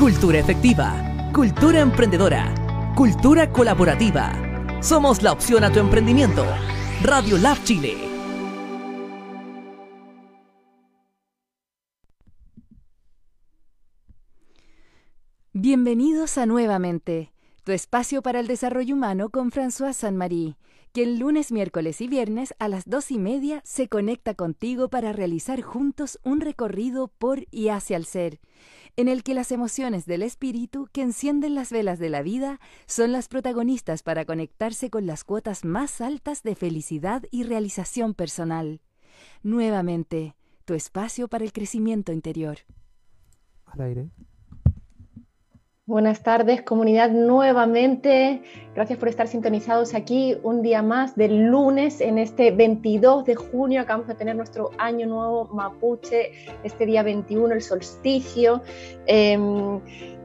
Cultura efectiva, cultura emprendedora, cultura colaborativa. Somos la opción a tu emprendimiento. Radio Lab Chile. Bienvenidos a Nuevamente, tu espacio para el desarrollo humano con François Saint-Marie, quien lunes, miércoles y viernes a las dos y media se conecta contigo para realizar juntos un recorrido por y hacia el ser en el que las emociones del espíritu que encienden las velas de la vida son las protagonistas para conectarse con las cuotas más altas de felicidad y realización personal. Nuevamente, tu espacio para el crecimiento interior. Al aire. Buenas tardes, comunidad, nuevamente. Gracias por estar sintonizados aquí un día más del lunes en este 22 de junio. Acabamos de tener nuestro año nuevo mapuche, este día 21, el solsticio. Em,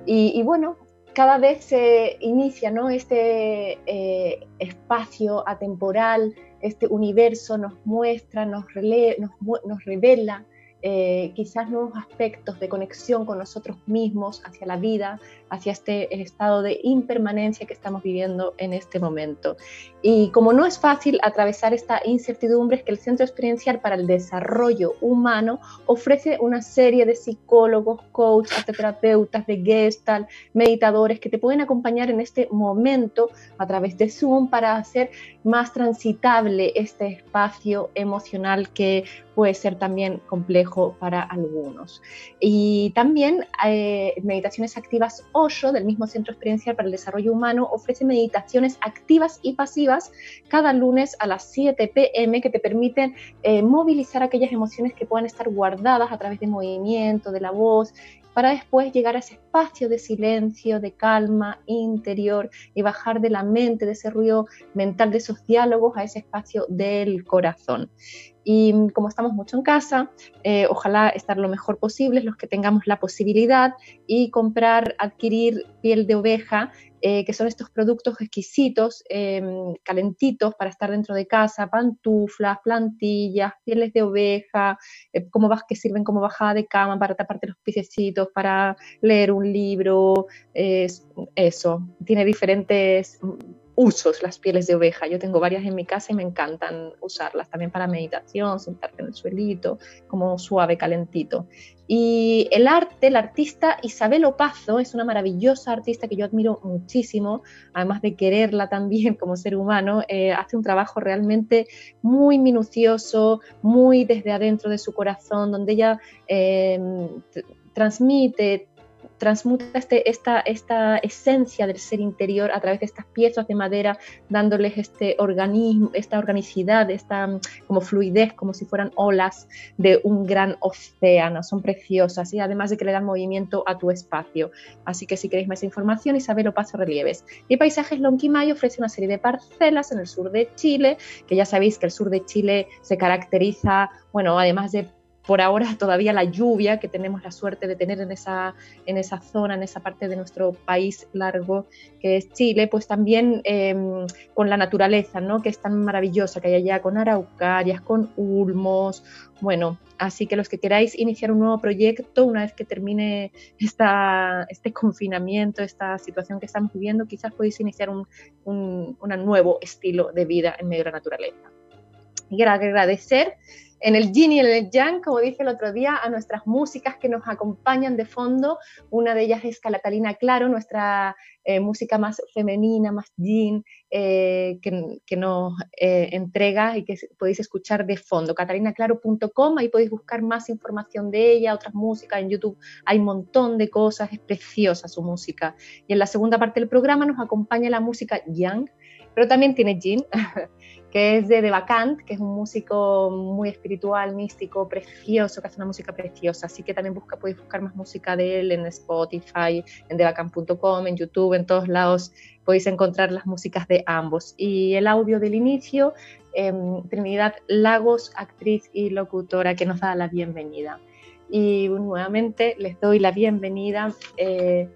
y, bueno, cada vez se inicia ¿no? este eh, espacio atemporal, este universo nos muestra, nos, nos, nos revela eh, quizás nuevos aspectos de conexión con nosotros mismos, hacia la vida, hacia este estado de impermanencia que estamos viviendo en este momento. Y como no es fácil atravesar esta incertidumbre, es que el Centro Experiencial para el Desarrollo Humano ofrece una serie de psicólogos, coaches, terapeutas, de Gestalt, meditadores que te pueden acompañar en este momento a través de Zoom para hacer más transitable este espacio emocional que puede ser también complejo para algunos. Y también eh, Meditaciones Activas Osho, del mismo Centro Experiencial para el Desarrollo Humano, ofrece meditaciones activas y pasivas cada lunes a las 7 pm que te permiten eh, movilizar aquellas emociones que puedan estar guardadas a través de movimiento, de la voz para después llegar a ese espacio de silencio, de calma interior y bajar de la mente, de ese ruido mental, de esos diálogos a ese espacio del corazón. Y como estamos mucho en casa, eh, ojalá estar lo mejor posible, los que tengamos la posibilidad y comprar, adquirir piel de oveja, eh, que son estos productos exquisitos, em, calentitos para estar dentro de casa, pantuflas, plantillas, pieles de oveja, eh, como vas, que sirven como bajada de cama para taparte los piececitos, para leer un libro, eso, tiene diferentes usos las pieles de oveja. Yo tengo varias en mi casa y me encantan usarlas también para meditación, sentarte en el suelito, como suave, calentito. Y el arte, el artista Isabel Opazo es una maravillosa artista que yo admiro muchísimo, además de quererla también como ser humano, eh, hace un trabajo realmente muy minucioso, muy desde adentro de su corazón, donde ella eh, transmite transmuta este, esta, esta esencia del ser interior a través de estas piezas de madera, dándoles este organismo, esta organicidad, esta mm, como fluidez, como si fueran olas de un gran océano. Son preciosas y además de que le dan movimiento a tu espacio. Así que si queréis más información, Isabel Paso Relieves. Y Paisajes Lonquimay ofrece una serie de parcelas en el sur de Chile, que ya sabéis que el sur de Chile se caracteriza, bueno, además de por ahora todavía la lluvia que tenemos la suerte de tener en esa, en esa zona, en esa parte de nuestro país largo que es Chile, pues también em, con la naturaleza, ¿no? que es tan maravillosa que hay allá con araucarias, con ulmos, bueno, así que los que queráis iniciar un nuevo proyecto, una vez que termine esta, este confinamiento, esta situación que estamos viviendo, quizás podéis iniciar un, un, un nuevo estilo de vida en medio de la naturaleza. Y agradecer en el yin y en el yang, como dije el otro día, a nuestras músicas que nos acompañan de fondo. Una de ellas es Catalina Claro, nuestra eh, música más femenina, más yin, eh, que, nos eh, entrega y que podéis escuchar de fondo. catalinaclaro.com, ahí podéis buscar más información de ella, otras músicas en YouTube. Hay un montón de cosas, es preciosa su música. Y en la segunda parte del programa nos acompaña la música yang, pero también tiene yin. que es de Devacant, que es un músico muy espiritual, místico, precioso, que hace una música preciosa. Así que también busca, podéis buscar más música de él en Spotify, en devacant.com, en YouTube, en todos lados podéis encontrar las músicas de ambos. Y el audio del inicio, em, Trinidad Lagos, actriz y locutora, que nos da la bienvenida. Y nuevamente les doy la bienvenida. Eh,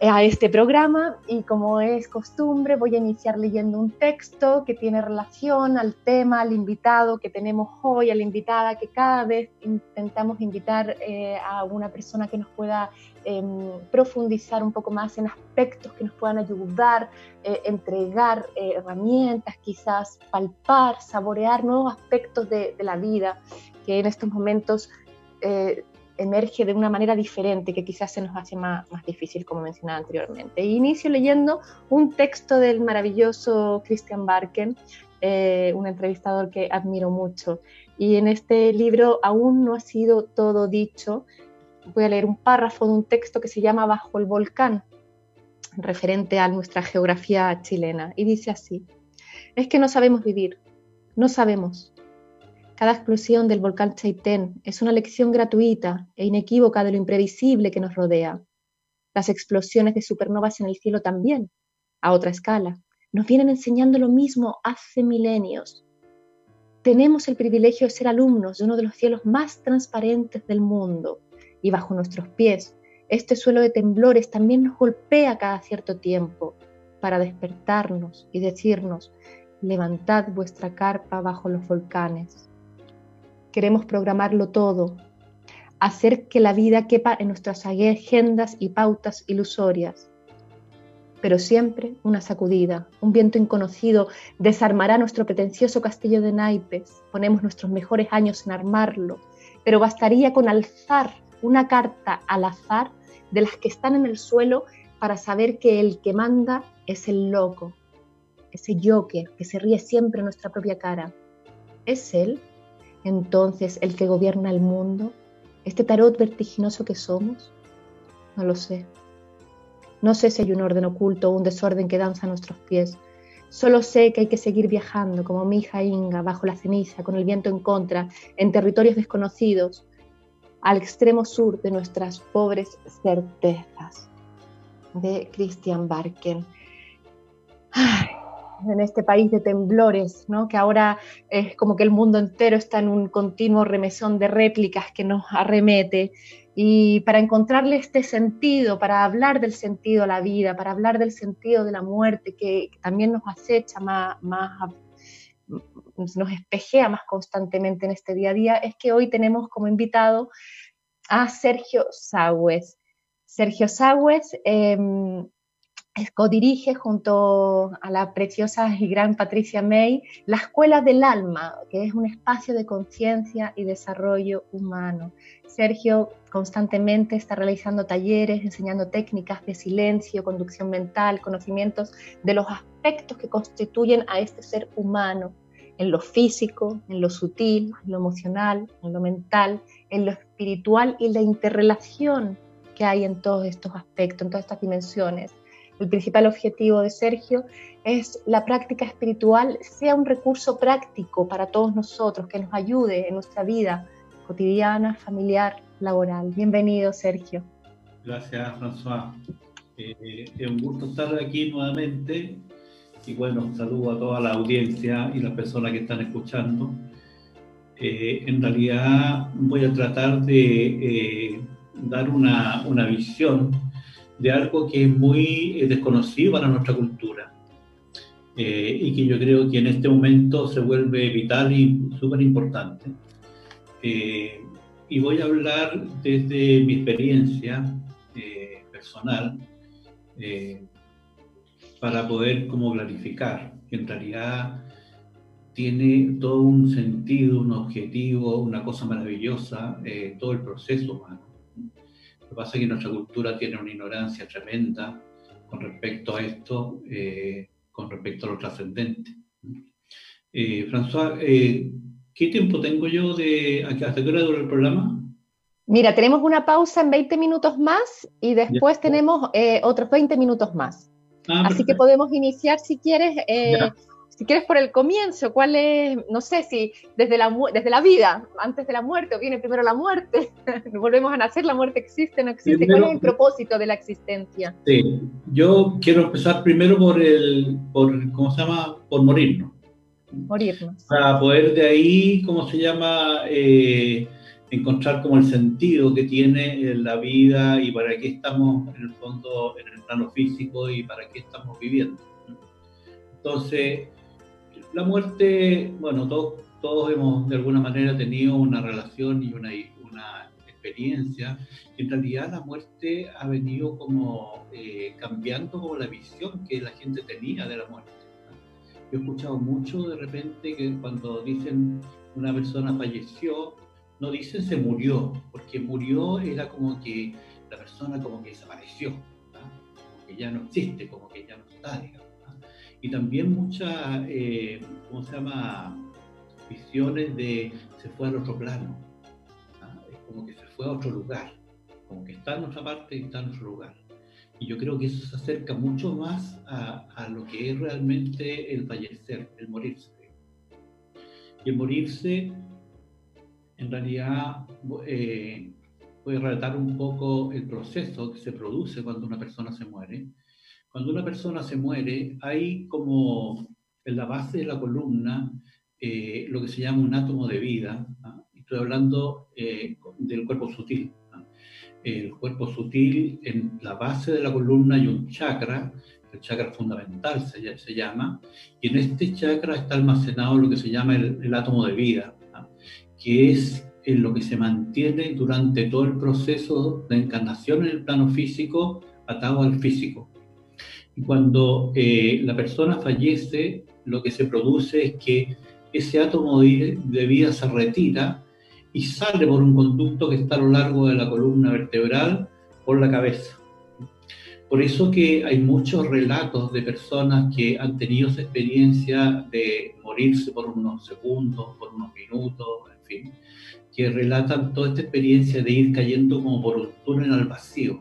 a este programa y como es costumbre voy a iniciar leyendo un texto que tiene relación al tema, al invitado que tenemos hoy, a la invitada que cada vez intentamos invitar eh, a una persona que nos pueda em, profundizar un poco más en aspectos que nos puedan ayudar, eh, entregar eh, herramientas, quizás palpar, saborear nuevos aspectos de, de, la vida que en estos momentos emerge de una manera diferente que quizás se nos hace más, más difícil, como mencionaba anteriormente. inicio leyendo un texto del maravilloso Christian Barken, eh, un entrevistador que admiro mucho. Y en este libro aún no ha sido todo dicho. Voy a leer un párrafo de un texto que se llama Bajo el volcán, referente a nuestra geografía chilena. Y dice así, es que no sabemos vivir, no sabemos, cada explosión del volcán Chaitén es una lección gratuita e inequívoca de lo imprevisible que nos rodea. Las explosiones de supernovas en el cielo también, a otra escala, nos vienen enseñando lo mismo hace milenios. Tenemos el privilegio de ser alumnos de uno de los cielos más transparentes del mundo y bajo nuestros pies este suelo de temblores también nos golpea cada cierto tiempo para despertarnos y decirnos, levantad vuestra carpa bajo los volcanes queremos programarlo todo, hacer que la vida quepa en nuestras agendas y pautas ilusorias. Pero siempre una sacudida, un viento inconocido desarmará nuestro pretencioso castillo de naipes. Ponemos nuestros mejores años en armarlo, pero bastaría con alzar una carta al azar de las que están en el suelo para saber que el que manda es el loco, ese Joker que se ríe siempre en nuestra propia cara. ¿Es él entonces el que gobierna el mundo? ¿Este tarot vertiginoso que somos? No lo sé. No sé si hay un orden oculto o un desorden que danza a nuestros pies. Solo sé que hay que seguir viajando como mi hija Inga bajo la ceniza, con el viento en contra, en territorios desconocidos, al extremo sur de nuestras pobres certezas. De Christian Barken. En este país de temblores, ¿no? que ahora es como que el mundo entero está en un continuo remesón de réplicas que nos arremete. Y para encontrarle este sentido, para hablar del sentido a la vida, para hablar del sentido de la muerte, que, también nos acecha más, más, nos espejea más constantemente en este día a día, es que hoy tenemos como invitado a Sergio Sagüez. Sergio Sagüez em, codirige junto a la preciosa y gran Patricia May la Escuela del Alma, que es un espacio de conciencia y desarrollo humano. Sergio constantemente está realizando talleres, enseñando técnicas de silencio, conducción mental, conocimientos de los aspectos que constituyen a este ser humano, en lo físico, en lo sutil, en lo emocional, en lo mental, en lo espiritual y la interrelación que hay en todos estos aspectos, en todas estas dimensiones el principal objetivo de Sergio es la práctica espiritual sea un recurso práctico para todos nosotros, que nos ayude en nuestra vida cotidiana, familiar, laboral. Bienvenido, Sergio. Gracias, François. Eh, es un gusto estar aquí nuevamente y bueno, saludo a toda la audiencia y las personas que están escuchando. Eh, en realidad voy a tratar de eh, dar una, una visión de algo que es muy eh, desconocido para nuestra cultura eh, y que yo creo que en este momento se vuelve vital y súper importante. Eh, y voy a hablar desde mi experiencia personal para poder como clarificar que en realidad tiene todo un sentido, un objetivo, una cosa maravillosa, todo el proceso humano que pasa es que nuestra cultura tiene una ignorancia tremenda con respecto a esto, eh, con respecto a lo trascendente. Eh, François, eh, ¿qué tiempo tengo yo de hasta qué hora dura el programa? Mira, tenemos una pausa en 20 minutos más y después tenemos otros 20 minutos más. Ah, Así que podemos iniciar, si quieres, si quieres por el comienzo, ¿cuál es, no sé si desde la, desde la vida, antes de la muerte, o viene primero la muerte, volvemos a nacer, la muerte existe, no existe, ¿cuál es el propósito de la existencia? Sí, yo quiero empezar primero por el, por, ¿cómo se llama? Por morirnos. Morirnos. Para poder de ahí, ¿cómo se llama? Eh, encontrar como el sentido que tiene la vida y para qué estamos en el fondo en el plano físico y para qué estamos viviendo. Entonces, la muerte, bueno, todos, hemos de alguna manera tenido una relación y una, una experiencia. En realidad la muerte ha venido como eh, cambiando como la visión que la gente tenía de la muerte. Yo he escuchado mucho de repente que cuando dicen una persona falleció, no dicen se murió, porque murió era como que la persona como que desapareció, como que ya no existe, como que ya no está, digamos. Y también muchas, eh, ¿cómo se llama? Visiones de se fue al otro plano, es como que se fue a otro lugar, como que está en otra parte y está en otro lugar. Y yo creo que eso se acerca mucho más a, a lo que es realmente el fallecer, el morirse. Y el morirse, en realidad, eh, puede relatar un poco el proceso que se produce cuando una persona se muere. Cuando una persona se muere, hay como en la base de la columna eh, lo que se llama un átomo de vida. ¿ah? Estoy hablando eh, del cuerpo sutil el cuerpo sutil, en la base de la columna hay un chakra, el chakra fundamental se, se llama, y en este chakra está almacenado lo que se llama el, átomo de vida, que es en lo que se mantiene durante todo el proceso de encarnación en el plano físico atado al físico. Y cuando eh, la persona fallece, lo que se produce es que ese átomo de vida se retira y sale por un conducto que está a lo largo de la columna vertebral por la cabeza. Por eso que hay muchos relatos de personas que han tenido esa experiencia de morirse por unos segundos, por unos minutos, en fin, que relatan toda esta experiencia de ir cayendo como por un túnel al vacío.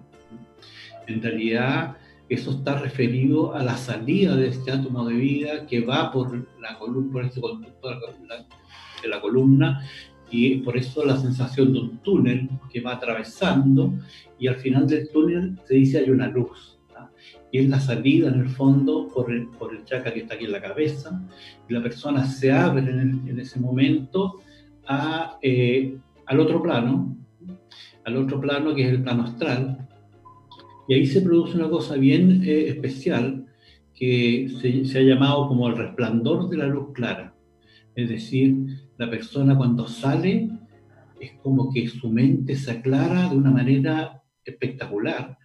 En realidad, eso está referido a la salida de este átomo de vida que va por la columna, por este conducto de la columna y por eso la sensación de un túnel que va atravesando y al final del túnel se dice hay una luz. Y es la salida en el fondo por el, por el chakra que está aquí en la cabeza y la persona se abre en, ese momento a, eh, al otro plano, al otro plano que es el plano astral. Y ahí se produce una cosa bien eh, especial que se, se ha llamado como el resplandor de la luz clara. Es decir, la persona cuando sale es como que su mente se aclara de una manera espectacular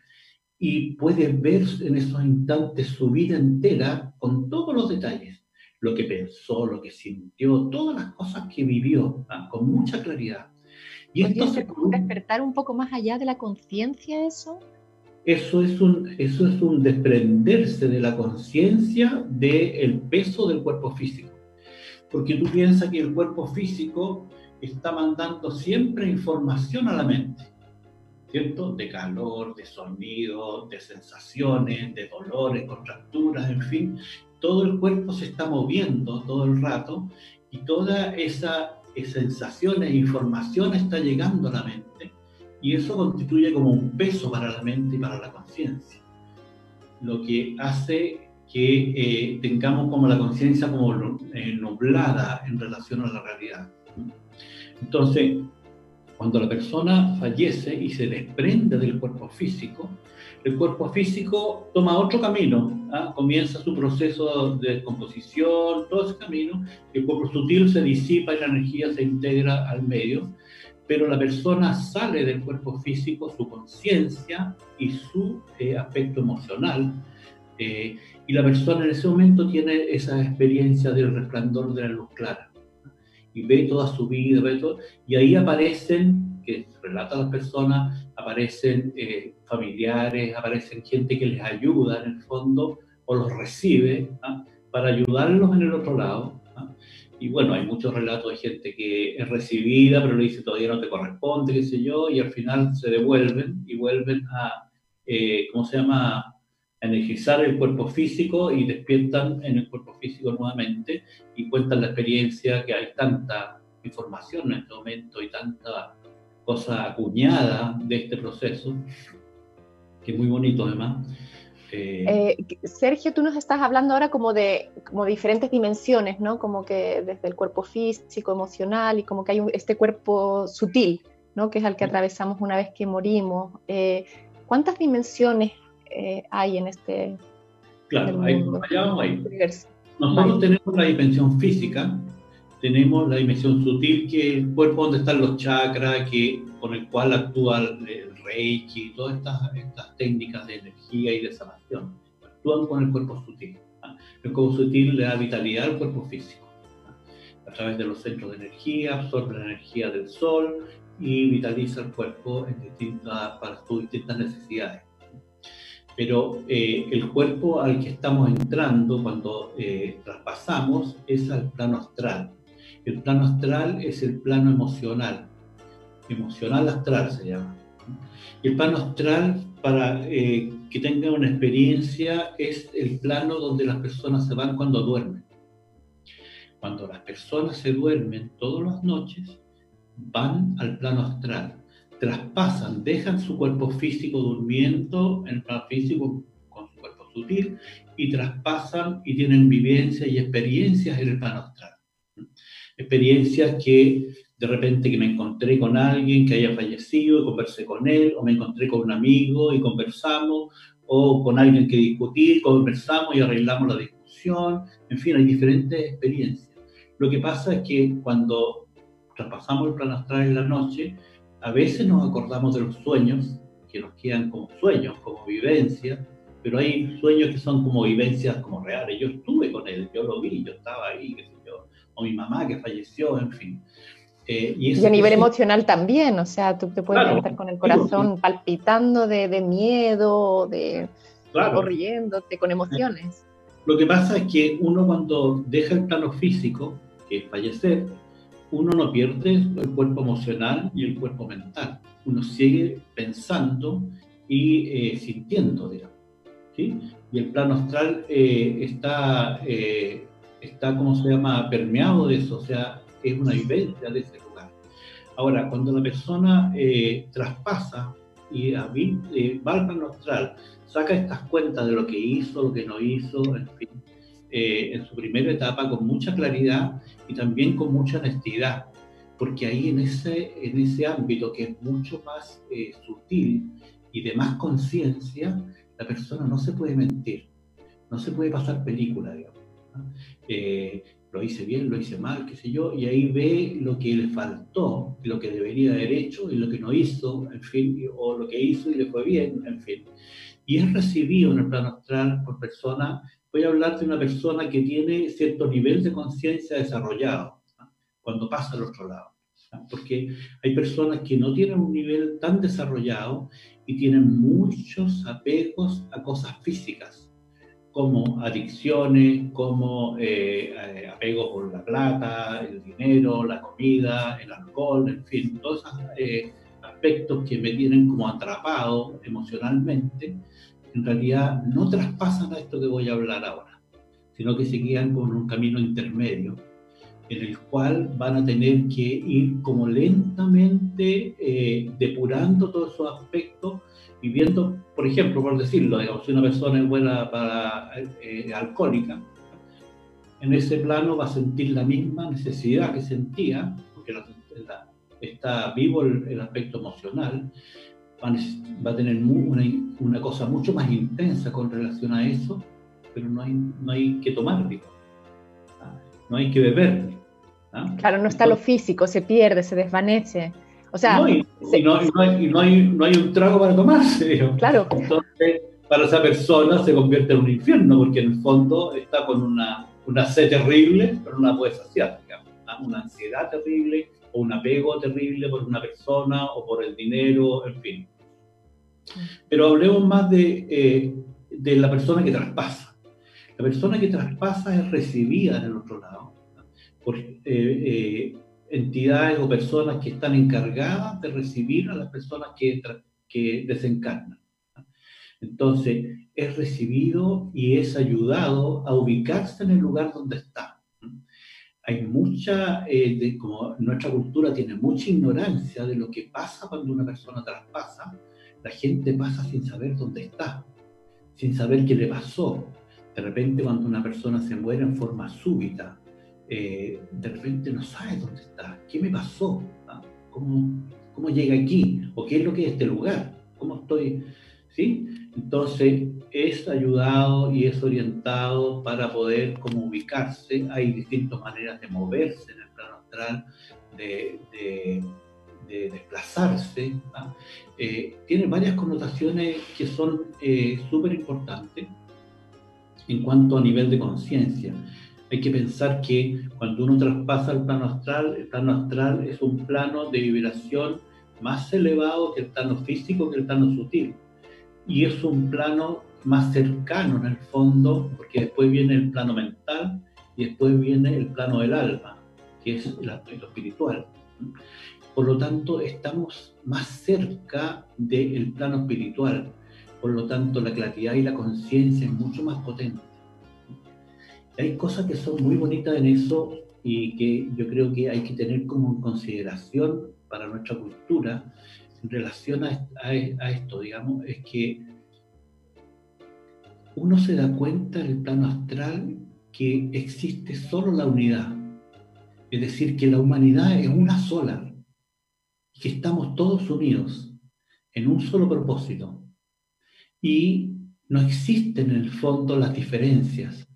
y puede ver en esos instantes su vida entera con todos los detalles, lo que pensó, lo que sintió, todas las cosas que vivió, ¿ah? con mucha claridad. Y esto se despertar un poco más allá de la conciencia eso? Eso es, un, eso es un desprenderse de la conciencia del peso del cuerpo físico. Porque tú piensas que el cuerpo físico está mandando siempre información a la mente, ¿cierto? De calor, de sonido, de sensaciones, de dolores, contracturas, en fin, todo el cuerpo se está moviendo todo el rato y toda esa, sensaciones e información está llegando a la mente y eso constituye como un peso para la mente y para la conciencia. Lo que hace que eh, tengamos como la conciencia como eh, nublada en relación a la realidad. Entonces, cuando la persona fallece y se desprende del cuerpo físico, el cuerpo físico toma otro camino, ¿ah? comienza su proceso de descomposición, todo ese camino, el cuerpo sutil se disipa y la energía se integra al medio, pero la persona sale del cuerpo físico, su conciencia y su eh, aspecto emocional, eh, y la persona en ese momento tiene esa experiencia del resplandor de la luz clara. Y ve toda su vida, ve todo, y ahí aparecen, que relatan las personas, aparecen eh, familiares, aparecen gente que les ayuda en el fondo o los recibe para ayudarlos en el otro lado. Y bueno, hay muchos relatos de gente que es recibida, pero le dice todavía no te corresponde, qué sé yo, y al final se devuelven y vuelven a, eh, ¿cómo se llama? energizar el cuerpo físico y despiertan en el cuerpo físico nuevamente y cuentan la experiencia que hay tanta información en este momento y tanta cosa acuñada de este proceso, que es muy bonito además. Eh, eh, Sergio, tú nos estás hablando ahora como de como diferentes dimensiones, ¿no? Como que desde el cuerpo físico, emocional y como que hay este cuerpo sutil. ¿no? que es el que atravesamos una vez que morimos. Eh, ¿Cuántas dimensiones eh, hay en este claro, hay, universo? Nosotros tenemos la dimensión física, tenemos la dimensión sutil, que es el cuerpo donde están los chakras, que, con el cual actúa el, reiki, todas estas, estas técnicas de energía y de sanación, actúan con el cuerpo sutil. El cuerpo sutil le da vitalidad al cuerpo físico. A través de los centros de energía, absorbe la energía del sol y vitaliza el cuerpo en distintas, para sus distintas necesidades. Pero eh, el cuerpo al que estamos entrando cuando eh, traspasamos es al plano astral. El plano astral es el plano emocional, emocional astral se llama. El plano astral, para eh, que tengan una experiencia, es el plano donde las personas se van cuando duermen. Cuando las personas se duermen todas las noches, van al plano astral, traspasan, dejan su cuerpo físico durmiendo en el plano físico con su cuerpo sutil y traspasan y tienen vivencias y experiencias en el plano astral. Experiencias que de repente que me encontré con alguien que haya fallecido y conversé con él, o me encontré con un amigo y conversamos, o con alguien que discutí, conversamos y arreglamos la discusión, en fin, hay diferentes experiencias. Lo que pasa es que cuando traspasamos el plano astral en la noche, a veces nos acordamos de los sueños, que nos quedan como sueños, como vivencias, pero hay sueños que son como vivencias como reales. Yo estuve con él, yo lo vi, yo estaba ahí, qué sé yo, o mi mamá que falleció, en fin. Eh, y, a nivel emocional también, o sea, tú te puedes estar con el corazón palpitando de, de, miedo, de claro. riéndote con emociones. Lo que pasa es que uno cuando deja el plano físico, que es fallecer, uno no pierde el cuerpo emocional y el cuerpo mental. Uno sigue pensando y eh, sintiendo, digamos. ¿sí? Y el plano astral eh, está, está, ¿cómo se llama?, permeado de eso, o sea, es una vivencia de ese lugar. Ahora, cuando la persona eh, traspasa y eh, va al plano astral, saca estas cuentas de lo que hizo, lo que no hizo, en fin, eh, en su primera etapa con mucha claridad y también con mucha honestidad, porque ahí en ese, en ese ámbito que es mucho más sutil y de más conciencia, la persona no se puede mentir, no se puede pasar película, digamos lo hice bien, lo hice mal, qué sé yo, y ahí ve lo que le faltó, lo que debería haber hecho y lo que no hizo, en fin, o lo que hizo y le fue bien, en fin. Y es recibido en el plano astral por personas, voy a hablar de una persona que tiene cierto nivel de conciencia desarrollado, cuando pasa al otro lado. Porque hay personas que no tienen un nivel tan desarrollado y tienen muchos apegos a cosas físicas como adicciones, como eh, eh, apego por la plata, el dinero, la comida, el alcohol, en fin, todos esos eh, aspectos que me tienen como atrapado emocionalmente, en realidad no traspasan a esto que voy a hablar ahora, sino que se con un camino intermedio en el cual van a tener que ir como lentamente depurando todos esos aspectos viviendo, por ejemplo, por decirlo, digamos, si una persona es buena para eh, alcohólica, en ese plano va a sentir la misma necesidad que sentía, porque está vivo el, aspecto emocional, va a, tener una, una, cosa mucho más intensa con relación a eso, pero no hay, no hay que tomar, ¿ah? no hay que beber. ¿Ah? Claro, no está lo físico, se pierde, se desvanece. O sea, no, y, no, hay, no, hay, no, hay, un trago para tomarse. Claro. Entonces, para esa persona se convierte en un infierno, porque en el fondo está con una, una sed terrible, pero no la puede saciar, digamos. Una ansiedad terrible o un apego terrible por una persona o por el dinero, en fin. Pero hablemos más de, eh, de la persona que traspasa. La persona que traspasa es recibida en el otro lado por, eh, eh, entidades o personas que están encargadas de recibir a las personas que, que desencarnan. Entonces, es recibido y es ayudado a ubicarse en el lugar donde está. Hay mucha, eh, como nuestra cultura tiene mucha ignorancia de lo que pasa cuando una persona traspasa, la gente pasa sin saber dónde está, sin saber qué le pasó. De repente cuando una persona se muere en forma súbita, eh, de repente no sabes dónde está, qué me pasó, ¿Ah? ¿Cómo, ¿Cómo llega aquí? ¿O qué es lo que es este lugar? ¿Cómo estoy? ¿Sí? Entonces, es ayudado y es orientado para poder como ubicarse. Hay distintas maneras de moverse en el plano astral, de, desplazarse. Eh, tiene varias connotaciones que son eh, súper importantes en cuanto a nivel de conciencia. Hay que pensar que cuando uno traspasa el plano astral, el plano astral es un plano de vibración más elevado que el plano físico, que el plano sutil. Y es un plano más cercano en el fondo, porque después viene el plano mental y después viene el plano del alma, que es lo espiritual. Por lo tanto, estamos más cerca del plano espiritual. Por lo tanto, la claridad y la conciencia es mucho más potente. Hay cosas que son muy bonitas en eso y que yo creo que hay que tener como consideración para nuestra cultura en relación a, a esto, digamos, es que uno se da cuenta en el plano astral que existe solo la unidad. Es decir, que la humanidad es una sola que estamos todos unidos en un solo propósito. Y no existen en el fondo las diferencias,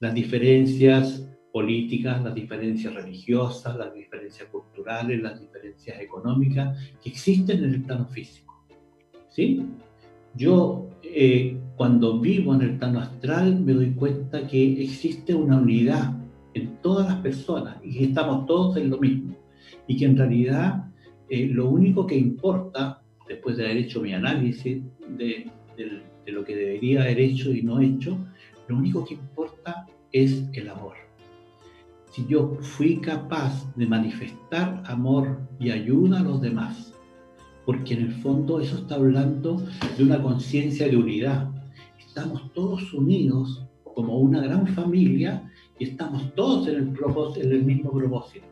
las diferencias políticas, las diferencias religiosas, las diferencias culturales, las diferencias económicas que existen en el plano físico. ¿Sí? Yo eh, cuando vivo en el plano astral me doy cuenta que existe una unidad en todas las personas y que estamos todos en lo mismo. Y que en realidad eh, lo único que importa, después de haber hecho mi análisis de, de lo que debería haber hecho y no hecho, lo único que importa es el amor. Si yo fui capaz de manifestar amor y ayuda a los demás, porque en el fondo eso está hablando de una conciencia de unidad. Estamos todos unidos como una gran familia y estamos todos en el, en el mismo propósito.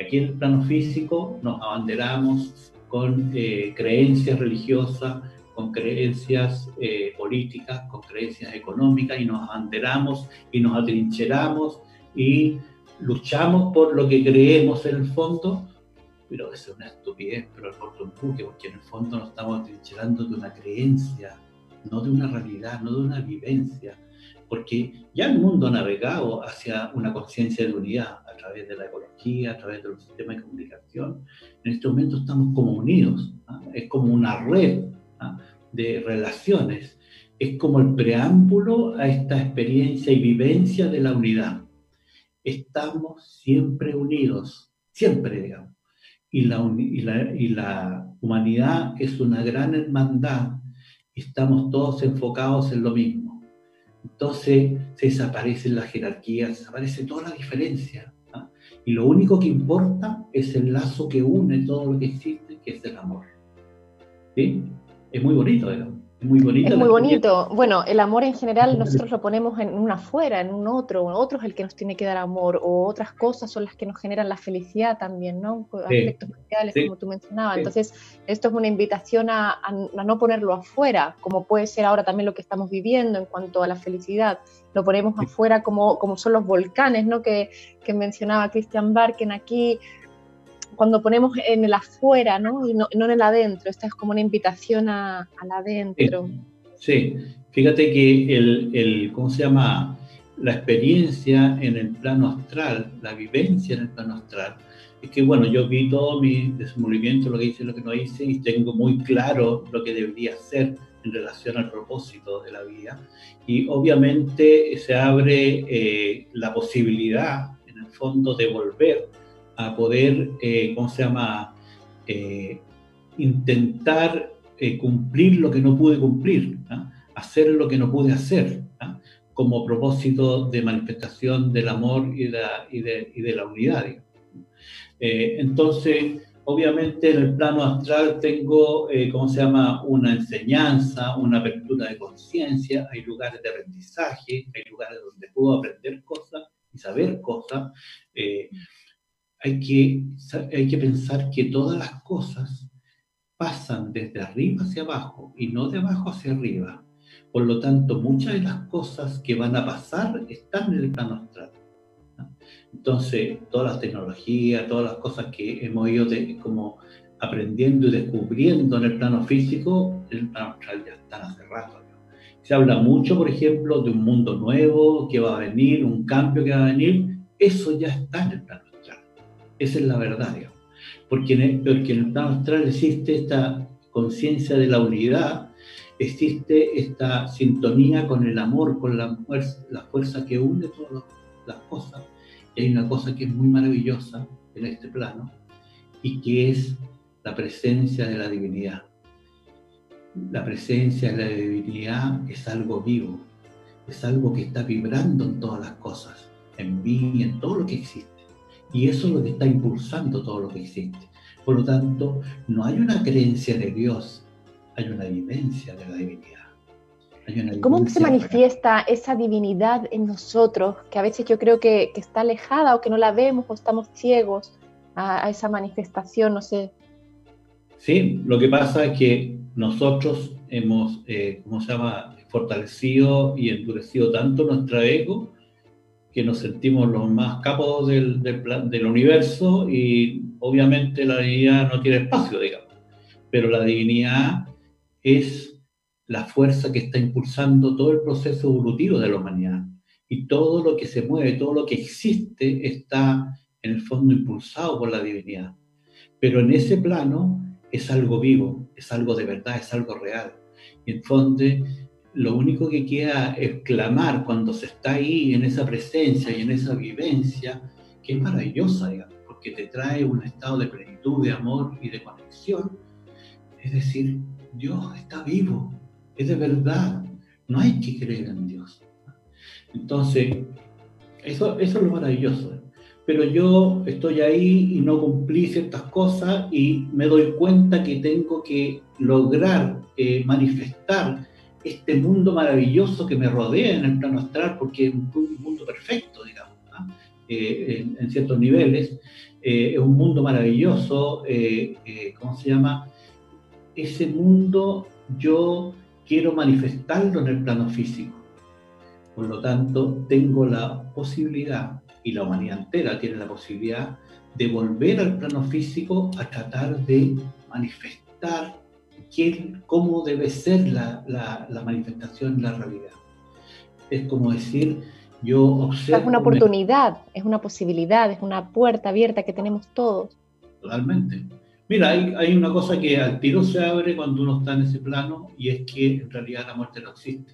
Aquí en el plano físico nos abanderamos con eh, creencias religiosas, con creencias eh, políticas, con creencias económicas y nos abanderamos y nos atrincheramos y luchamos por lo que creemos en el fondo, pero eso es una estupidez, pero el corto empuje, porque en el fondo nos estamos atrincherando de una creencia, no de una realidad, no de una vivencia, porque ya el mundo ha navegado hacia una conciencia de unidad a través de la ecología, a través de los sistemas de comunicación. En este momento estamos como unidos, ¿ah? es como una red ¿ah? de relaciones, es como el preámbulo a esta experiencia y vivencia de la unidad. Estamos siempre unidos, siempre, digamos y la, y la, humanidad es una gran hermandad estamos todos enfocados en lo mismo. Entonces se desaparecen las jerarquías, desaparece toda la diferencia. ¿ah? Y lo único que importa es el lazo que une todo lo que existe, que es el amor. ¿Sí? Es muy bonito, ¿verdad? muy bonito. Es muy bonito. Bueno, el amor en general nosotros lo ponemos en un afuera, en un otro, otro es el que nos tiene que dar amor, o otras cosas son las que nos generan la felicidad también, ¿no? Aspectos materiales, como tú mencionabas. Entonces, esto es una invitación a, no ponerlo afuera, como puede ser ahora también lo que estamos viviendo en cuanto a la felicidad. Lo ponemos afuera como, como son los volcanes, ¿no? Que, que mencionaba Christian Barken aquí, cuando ponemos en el afuera, ¿no? Y no, en el adentro. Esta es como una invitación a, al adentro. Sí. fíjate que el, el, ¿cómo se llama? La experiencia en el plano astral, la vivencia en el plano astral, es que, bueno, yo vi todo mi desenvolvimiento, lo que hice, lo que no hice, y tengo muy claro lo que debería hacer en relación al propósito de la vida. Y obviamente se abre eh, la posibilidad, en el fondo, de volver a poder, eh, ¿cómo se llama?, eh, intentar eh, cumplir lo que no pude cumplir, hacer lo que no pude hacer, como propósito de manifestación del amor y de, y de, y de la unidad. entonces, obviamente en el plano astral tengo, ¿cómo se llama?, una enseñanza, una apertura de conciencia, hay lugares de aprendizaje, hay lugares donde puedo aprender cosas y saber cosas hay que, hay que pensar que todas las cosas pasan desde arriba hacia abajo y no de abajo hacia arriba. Por lo tanto, muchas de las cosas que van a pasar están en el plano astral. Entonces, todas las tecnologías, todas las cosas que hemos ido como aprendiendo y descubriendo en el plano físico, el plano astral ya está hace rato. Se habla mucho, por ejemplo, de un mundo nuevo que va a venir, un cambio que va a venir. Eso ya está en el plano. Esa es la verdad, digamos. Porque en el, porque en plano astral existe esta conciencia de la unidad, existe esta sintonía con el amor, con la fuerza, la fuerza que une todas las cosas. Y hay una cosa que es muy maravillosa en este plano y que es la presencia de la divinidad. La presencia de la divinidad es algo vivo, es algo que está vibrando en todas las cosas, en mí y en todo lo que existe. Y eso es lo que está impulsando todo lo que existe. Por lo tanto, no hay una creencia de Dios, hay una vivencia de la divinidad. ¿Cómo se manifiesta esa divinidad en nosotros, que a veces yo creo que, está alejada o que no la vemos o estamos ciegos a, a esa manifestación? No sé, Sí, lo que pasa es que nosotros hemos, eh, ¿cómo se llama?, fortalecido y endurecido tanto nuestro ego que nos sentimos los más capos del, del, del universo y obviamente la divinidad no tiene espacio, digamos. Pero la divinidad es la fuerza que está impulsando todo el proceso evolutivo de la humanidad. Y todo lo que se mueve, todo lo que existe está en el fondo impulsado por la divinidad. Pero en ese plano es algo vivo, es algo de verdad, es algo real. Y en fondo, lo único que queda es clamar cuando se está ahí, en esa presencia y en esa vivencia, que es maravillosa, digamos, porque te trae un estado de plenitud, de amor y de conexión. Es decir, Dios está vivo, es de verdad, no hay que creer en Dios. Entonces, eso, eso es lo maravilloso pero yo estoy ahí y no cumplí ciertas cosas y me doy cuenta que tengo que lograr eh, manifestar este mundo maravilloso que me rodea en el plano astral, porque es un, mundo perfecto, digamos, eh, en, ciertos niveles. Eh, es un mundo maravilloso, ¿cómo se llama? Ese mundo yo quiero manifestarlo en el plano físico. Por lo tanto, tengo la posibilidad y la humanidad entera tiene la posibilidad de volver al plano físico a tratar de manifestar quién, cómo debe ser la, la, manifestación en la realidad. Es como decir, yo observo... Es una oportunidad, es una posibilidad, es una puerta abierta que tenemos todos. Totalmente. Mira, hay, hay una cosa que al tiro se abre cuando uno está en ese plano y es que en realidad la muerte no existe.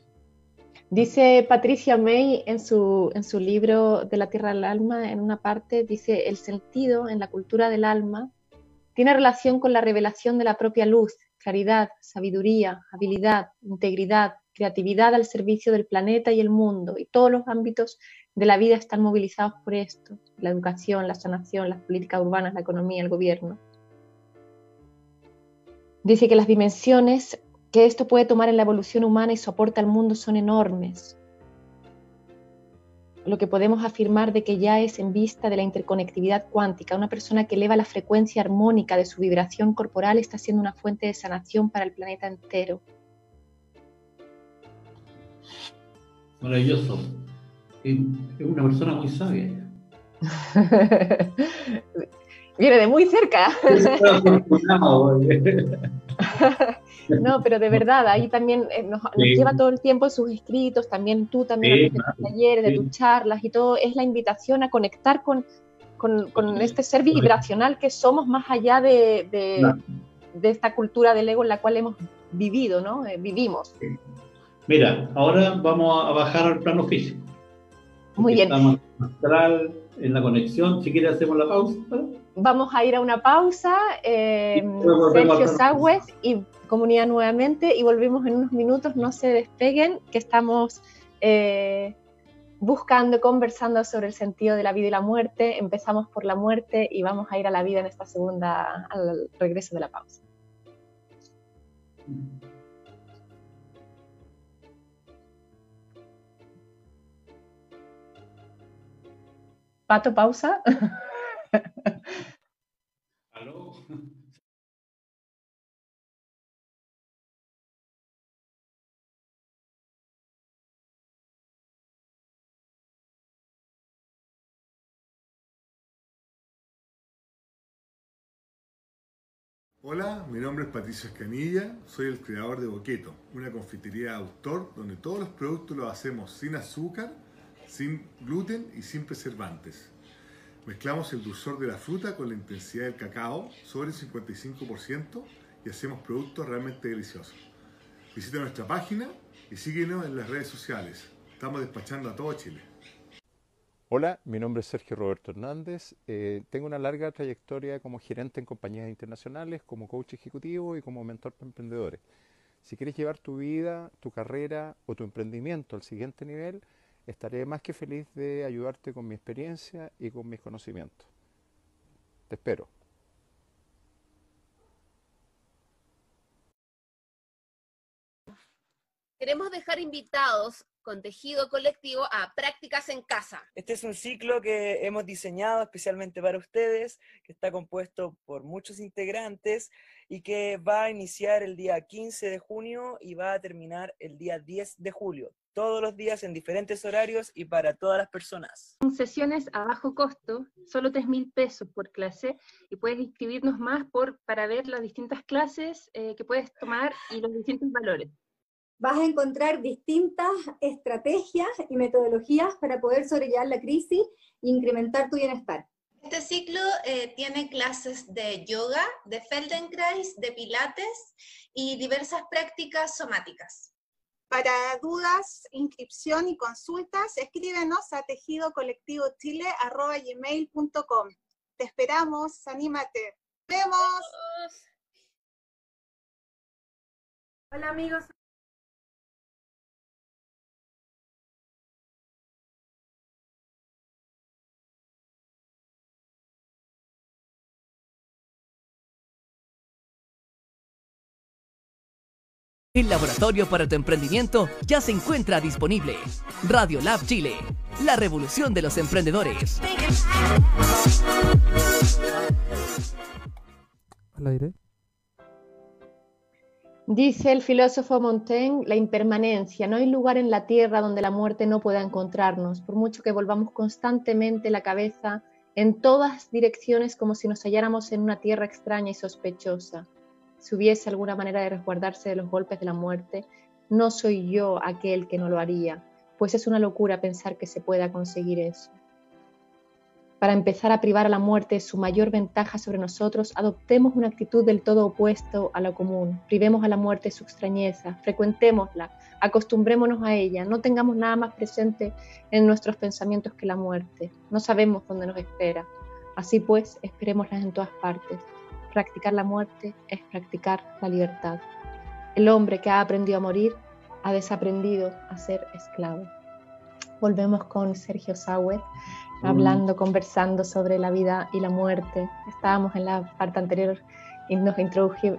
Dice Patricia May en su, en su libro De la Tierra del Alma, en una parte, dice, el sentido en la cultura del alma tiene relación con la revelación de la propia luz, claridad, sabiduría, habilidad, integridad, creatividad al servicio del planeta y el mundo, y todos los ámbitos de la vida están movilizados por esto, la educación, la sanación, las políticas urbanas, la economía, el gobierno. Dice que las dimensiones que esto puede tomar en la evolución humana y soporta al mundo son enormes. Lo que podemos afirmar de que ya es en vista de la interconectividad cuántica, una persona que eleva la frecuencia armónica de su vibración corporal está siendo una fuente de sanación para el planeta entero. Maravilloso. Es una persona muy sabia. Viene de muy cerca. No, pero de verdad, ahí también eh, nos, lleva todo el tiempo sus escritos, también tú también, de tus talleres, de tus charlas y todo, es la invitación a conectar con, con, este ser vibracional que somos más allá de, de, esta cultura del ego en la cual hemos vivido, ¿no? Eh, vivimos. Mira, ahora vamos a bajar al plano físico. Muy bien. Estamos astral, en la conexión. Si quieres, hacemos la pausa. Vamos a ir a una pausa. Eh, Sergio Sagüez y comunidad nuevamente y volvemos en unos minutos. No se despeguen, que estamos eh, buscando, conversando sobre el sentido de la vida y la muerte. Empezamos por la muerte y vamos a ir a la vida en esta segunda, al regreso de la pausa. Pato, pausa. ¿Aló? Hola, mi nombre es Patricio Escanilla, soy el creador de Boqueto, una confitería de autor donde todos los productos los hacemos sin azúcar, sin gluten y sin preservantes. Mezclamos el dulzor de la fruta con la intensidad del cacao sobre el 55% y hacemos productos realmente deliciosos. Visita nuestra página y síguenos en las redes sociales. Estamos despachando a todo Chile. Hola, mi nombre es Sergio Roberto Hernández. Eh, tengo una larga trayectoria como gerente en compañías internacionales, como coach ejecutivo y como mentor para emprendedores. Si quieres llevar tu vida, tu carrera o tu emprendimiento al siguiente nivel, estaré más que feliz de ayudarte con mi experiencia y con mis conocimientos. Te espero. Queremos dejar invitados con tejido colectivo a prácticas en casa. Este es un ciclo que hemos diseñado especialmente para ustedes, que está compuesto por muchos integrantes y que va a iniciar el día 15 de junio y va a terminar el día 10 de julio. Todos los días en diferentes horarios y para todas las personas. Son sesiones a bajo costo, solo 3 mil pesos por clase, y puedes inscribirnos más por, para ver las distintas clases eh, que puedes tomar y los distintos valores vas a encontrar distintas estrategias y metodologías para poder sobrellevar la crisis e incrementar tu bienestar. Este ciclo eh, tiene clases de yoga, de Feldenkrais, de pilates y diversas prácticas somáticas. Para dudas, inscripción y consultas, escríbenos a tejidocolectivochile.com. Te esperamos, anímate. ¡Vemos! Hola amigos, El laboratorio para tu emprendimiento ya se encuentra disponible. Radio Lab Chile, la revolución de los emprendedores. Al aire. Dice el filósofo Montaigne, la impermanencia. No hay lugar en la tierra donde la muerte no pueda encontrarnos, por mucho que volvamos constantemente la cabeza en todas direcciones como si nos halláramos en una tierra extraña y sospechosa si hubiese alguna manera de resguardarse de los golpes de la muerte, no soy yo aquel que no lo haría, pues es una locura pensar que se pueda conseguir eso. Para empezar a privar a la muerte su mayor ventaja sobre nosotros, adoptemos una actitud del todo opuesto a lo común. Privemos a la muerte su extrañeza, frecuentémosla, acostumbrémonos a ella, no tengamos nada más presente en nuestros pensamientos que la muerte. No sabemos dónde nos espera. Así pues, esperémosla en todas partes. Practicar la muerte es practicar la libertad. El hombre que ha aprendido a morir ha desaprendido a ser esclavo. Volvemos con Sergio Sauer mm. hablando, conversando sobre la vida y la muerte. Estábamos en la parte anterior y nos,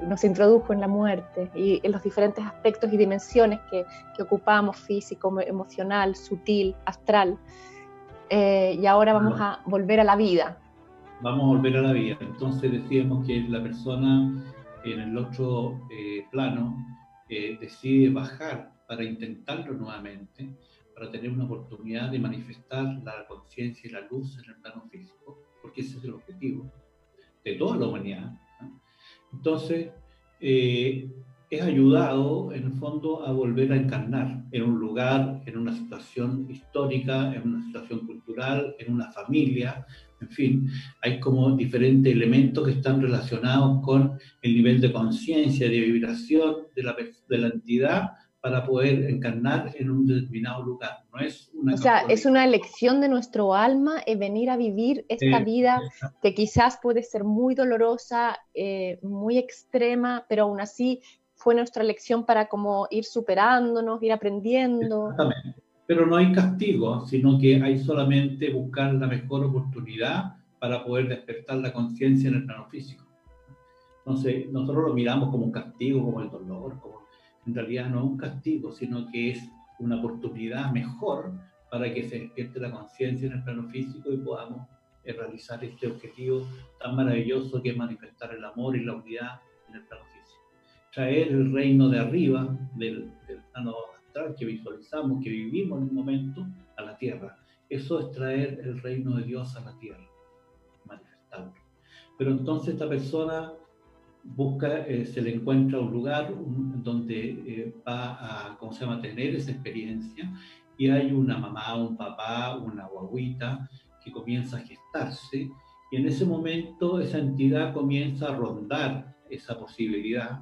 nos introdujo en la muerte y en los diferentes aspectos y dimensiones que, que ocupamos, físico, emocional, sutil, astral. Eh, y ahora vamos a volver a la vida, vamos a volver a la vida. Entonces decíamos que la persona en el otro eh, plano eh, decide bajar para intentarlo nuevamente, para tener una oportunidad de manifestar la conciencia y la luz en el plano físico, porque ese es el objetivo de toda la humanidad. Entonces, eh, es ayudado en el fondo a volver a encarnar en un lugar, en una situación histórica, en una situación cultural, en una familia, en fin, hay como diferentes elementos que están relacionados con el nivel de conciencia, de vibración de la, de la entidad para poder encarnar en un determinado lugar. No es una o sea, es una elección de nuestro alma es venir a vivir esta vida que quizás puede ser muy dolorosa, eh, muy extrema, pero aún así fue nuestra elección para como ir superándonos, ir aprendiendo. Exactamente pero no hay castigo, sino que hay solamente buscar la mejor oportunidad para poder despertar la conciencia en el plano físico. Entonces, nosotros lo miramos como un castigo, como el dolor, como en realidad no es un castigo, sino que es una oportunidad mejor para que se despierte la conciencia en el plano físico y podamos eh, realizar este objetivo tan maravilloso que es manifestar el amor y la unidad en el plano físico. Traer el reino de arriba del, del plano que visualizamos, que vivimos en un momento, a la tierra. Eso es traer el reino de Dios a la tierra, manifestarlo. Pero entonces esta persona busca, eh, se le encuentra un lugar donde eh, va a, ¿cómo se llama?, tener esa experiencia y hay una mamá, un papá, una guaguita que comienza a gestarse y en ese momento esa entidad comienza a rondar esa posibilidad,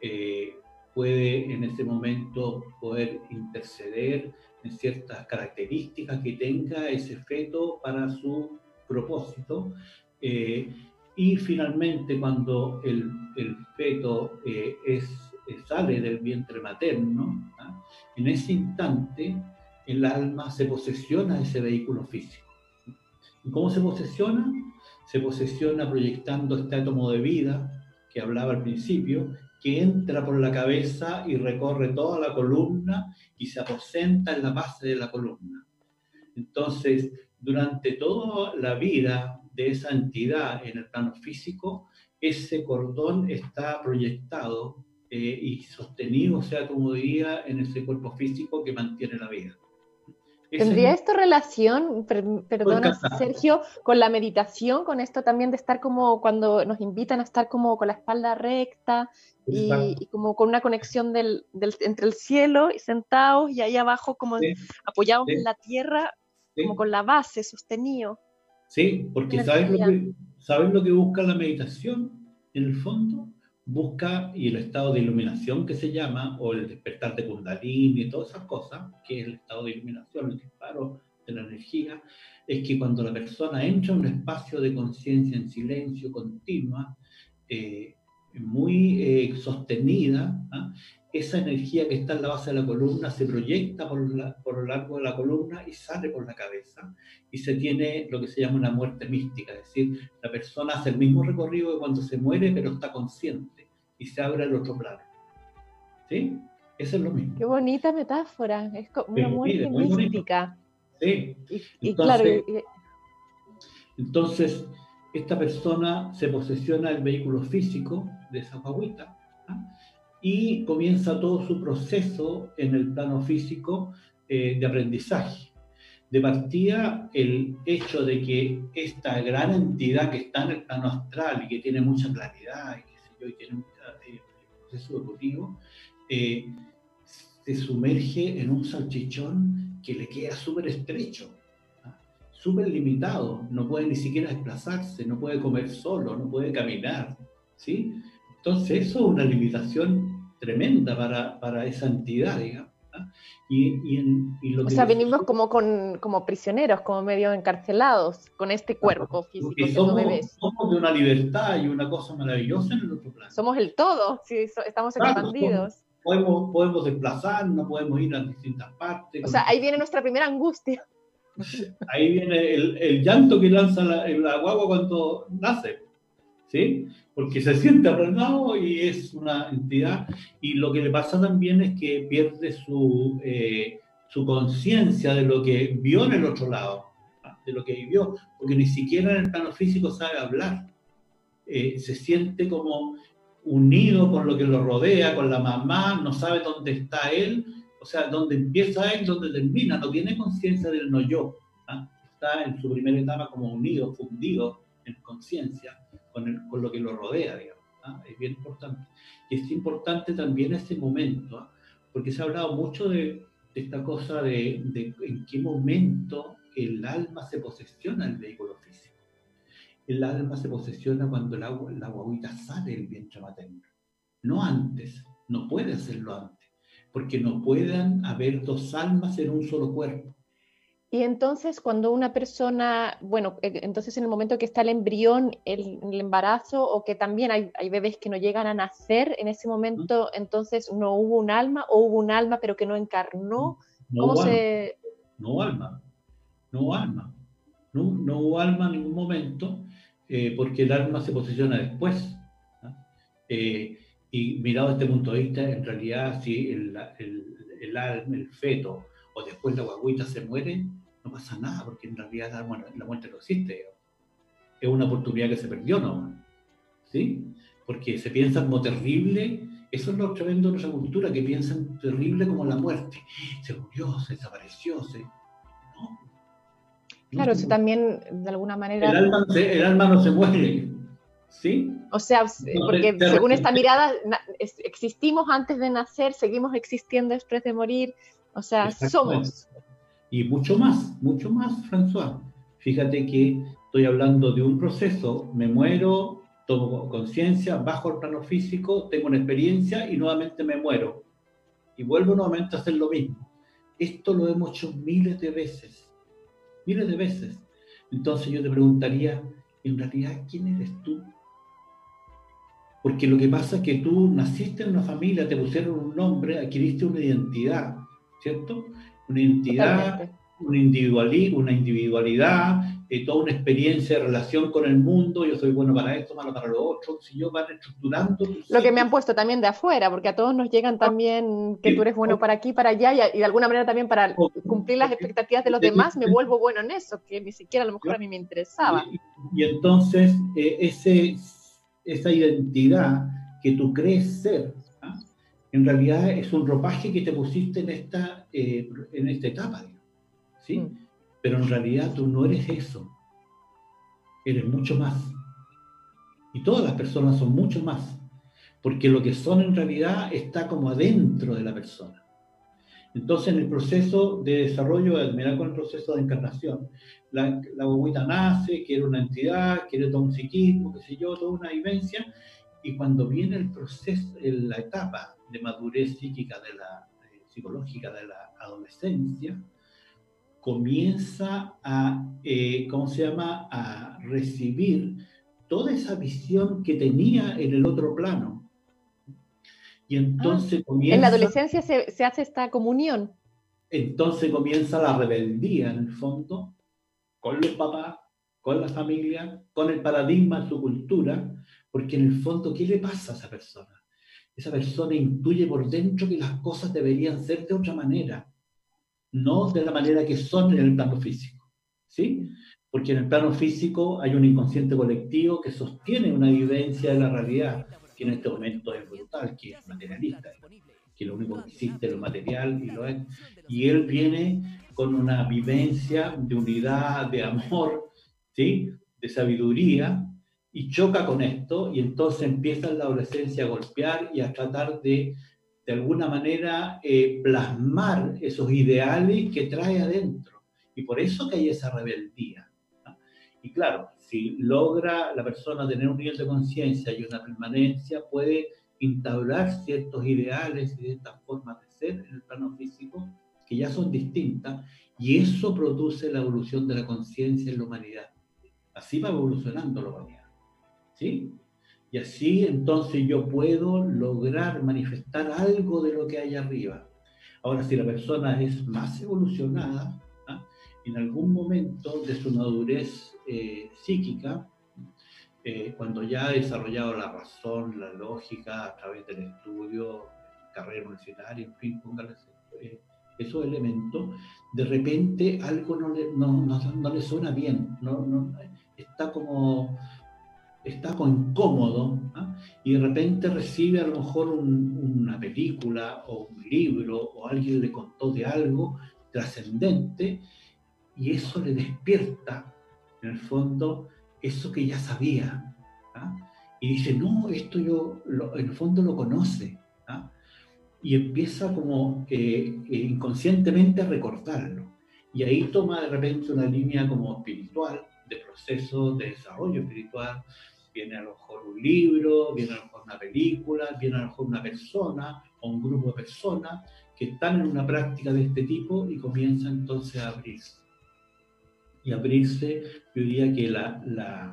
eh, puede en ese momento poder interceder en ciertas características que tenga ese feto para su propósito. Eh, y finalmente, cuando el, el feto eh, es, sale del vientre materno, ¿ah? en ese instante el alma se posesiona de ese vehículo físico. ¿Y cómo se posesiona? Se posesiona proyectando este átomo de vida que hablaba al principio, que entra por la cabeza y recorre toda la columna y se aposenta en la base de la columna. Entonces, durante toda la vida de esa entidad en el plano físico, ese cordón está proyectado eh, y sostenido, sea, como diría, en ese cuerpo físico que mantiene la vida. ¿Tendría esto relación, perdona Sergio, con la meditación, con esto también de estar como cuando nos invitan a estar como con la espalda recta y, como con una conexión del, entre el cielo y sentados y ahí abajo como apoyados en la tierra, como con la base sostenido? Sí, porque ¿sabes lo, que, ¿sabes lo que busca la meditación en el fondo? Busca y el estado de iluminación que se llama, o el despertar de Kundalini y todas esas cosas, que es el estado de iluminación, el disparo de la energía, es que cuando la persona entra en un espacio de conciencia en silencio continua, eh, muy eh, sostenida, ¿ah? Esa energía que está en la base de la columna se proyecta por, por lo largo de la columna y sale por la cabeza. Y se tiene lo que se llama una muerte mística, es decir, la persona hace el mismo recorrido que cuando se muere, pero está consciente y se abre al otro plano. ¿Sí? Eso es lo mismo. Qué bonita metáfora, es como una muerte mística. Sí. Y, entonces, claro. entonces, esta persona se posesiona el vehículo físico de esa guaguita y comienza todo su proceso en el plano físico eh, de aprendizaje. De partida, el hecho de que esta gran entidad que está en el plano astral y que tiene mucha claridad y, que y tiene un eh, proceso evolutivo, eh, se sumerge en un salchichón que le queda súper estrecho, ¿ah? súper limitado, no puede ni siquiera desplazarse, no puede comer solo, no puede caminar, ¿sí? Entonces, eso es una limitación tremenda para, para esa entidad, digamos. Y, y, o sea, venimos como, con, como prisioneros, como medio encarcelados con este cuerpo físico que somos, somos de una libertad y una cosa maravillosa en el otro plano. Somos el todo, sí, estamos expandidos. podemos, podemos desplazarnos, podemos ir a distintas partes. O sea, ahí viene nuestra primera angustia. Ahí viene el, el llanto que lanza la, la guagua cuando nace. ¿sí? Porque se siente aplanado y es una entidad. Y lo que le pasa también es que pierde su, eh, su conciencia de lo que vio en el otro lado, de lo que vivió, porque ni siquiera en el plano físico sabe hablar. Eh, se siente como unido con lo que lo rodea, con la mamá, no sabe dónde está él, o sea, dónde empieza él, dónde termina, no tiene conciencia del no yo. ¿ah? Está en su primera etapa como unido, fundido en conciencia con, lo que lo rodea, digamos. ¿ah? Es bien importante. Y es importante también este momento, ¿ah? porque se ha hablado mucho de, esta cosa de, en qué momento el alma se posesiona del vehículo físico. El alma se posesiona cuando la guaguita sale del vientre materno. No antes, no puede hacerlo antes, porque no puedan haber dos almas en un solo cuerpo. Y entonces cuando una persona, bueno, eh, entonces en el momento que está el embrión, el, el embarazo, o que también hay, hay, bebés que no llegan a nacer, en ese momento entonces no hubo un alma, o hubo un alma pero que no encarnó. No ¿Cómo se...? Alma. No alma, no alma. No, no hubo alma en ningún momento, eh, porque el alma se posiciona después. Eh, y mirado desde este punto de vista, en realidad, si el, el, el alma, el feto, o después la guaguita se muere, no pasa nada, porque en realidad la, bueno, la muerte no existe. Es una oportunidad que se perdió no ¿Sí? Porque se piensa como terrible, eso es lo tremendo de nuestra cultura, que piensan terrible como la muerte. Se murió, se desapareció, se... No. Claro, eso también de alguna manera... El alma, el alma no se muere, ¿Sí? O sea, porque según esta mirada, existimos antes de nacer, seguimos existiendo después de morir, o sea, somos. Y mucho más, mucho más, François. Fíjate que estoy hablando de un proceso, me muero, tomo conciencia, bajo el plano físico, tengo una experiencia y nuevamente me muero. Y vuelvo nuevamente a hacer lo mismo. Esto lo hemos hecho miles de veces, miles de veces. Entonces yo te preguntaría, en realidad, ¿quién eres tú? Porque lo que pasa es que tú naciste en una familia, te pusieron un nombre, adquiriste una identidad, ¿cierto? Una identidad, una, individualidad, una individualidad eh, toda una experiencia de relación con el mundo, yo soy bueno para esto, malo para lo otro, si yo van estructurando... Lo que me han puesto también de afuera, porque a todos nos llegan también que tú eres bueno para aquí, para allá, y, de alguna manera también para cumplir las expectativas de los demás, me vuelvo bueno en eso, que ni siquiera a lo mejor a mí me interesaba. Y, entonces, eh, ese esa identidad que tú crees ser, ¿ah? en realidad es un ropaje que te pusiste en esta, eh, en esta etapa, ¿sí? Mm. Pero en realidad tú no eres eso, eres mucho más. Y todas las personas son mucho más, porque lo que son en realidad está como adentro de la persona. Entonces, en el proceso de desarrollo, mira con el proceso de encarnación, la, la nace, quiere una entidad, quiere todo un psiquismo, qué sé yo, toda una vivencia, y cuando viene el proceso, la etapa de madurez psíquica, de la, psicológica de la adolescencia, comienza a, eh, ¿cómo se llama?, a recibir toda esa visión que tenía en el otro plano, y entonces comienza... En la adolescencia se, se, hace esta comunión. Entonces comienza la rebeldía, en el fondo, con los papás, con la familia, con el paradigma de su cultura, porque en el fondo, ¿qué le pasa a esa persona? Esa persona intuye por dentro que las cosas deberían ser de otra manera, no de la manera que son en el plano físico. ¿Sí? Porque en el plano físico hay un inconsciente colectivo que sostiene una vivencia de la realidad que en este momento es brutal, que es materialista, que lo único que existe es lo material y él viene con una vivencia de unidad, de amor, ¿sí? de sabiduría, y choca con esto, y entonces empieza la adolescencia a golpear y a tratar de, de alguna manera, eh, plasmar esos ideales que trae adentro. Y por eso que hay esa rebeldía. Y claro, si logra la persona tener un nivel de conciencia y una permanencia, puede instaurar ciertos ideales y ciertas formas de ser en el plano físico que ya son distintas y eso produce la evolución de la conciencia en la humanidad. Así va evolucionando la humanidad. ¿Sí? Y así entonces yo puedo lograr manifestar algo de lo que hay arriba. Ahora, si la persona es más evolucionada, en algún momento de su madurez eh, psíquica, eh, cuando ya ha desarrollado la razón, la lógica a través del estudio, carrera universitaria, en fin, póngale eh, esos elementos, de repente algo no le, no, no, le suena bien, no, está como está incómodo ¿ah? y de repente recibe a lo mejor una película o un libro o alguien le contó de algo trascendente y eso le despierta, en el fondo, eso que ya sabía. ¿ah? Y dice, no, esto yo, en el fondo lo conoce. ¿ah? Y empieza como inconscientemente a recordarlo. Y ahí toma de repente una línea como espiritual, de proceso de desarrollo espiritual. Viene a lo mejor un libro, viene a lo mejor una película, viene a lo mejor una persona o un grupo de personas que están en una práctica de este tipo y comienza entonces a abrirse y abrirse, yo diría que la, la,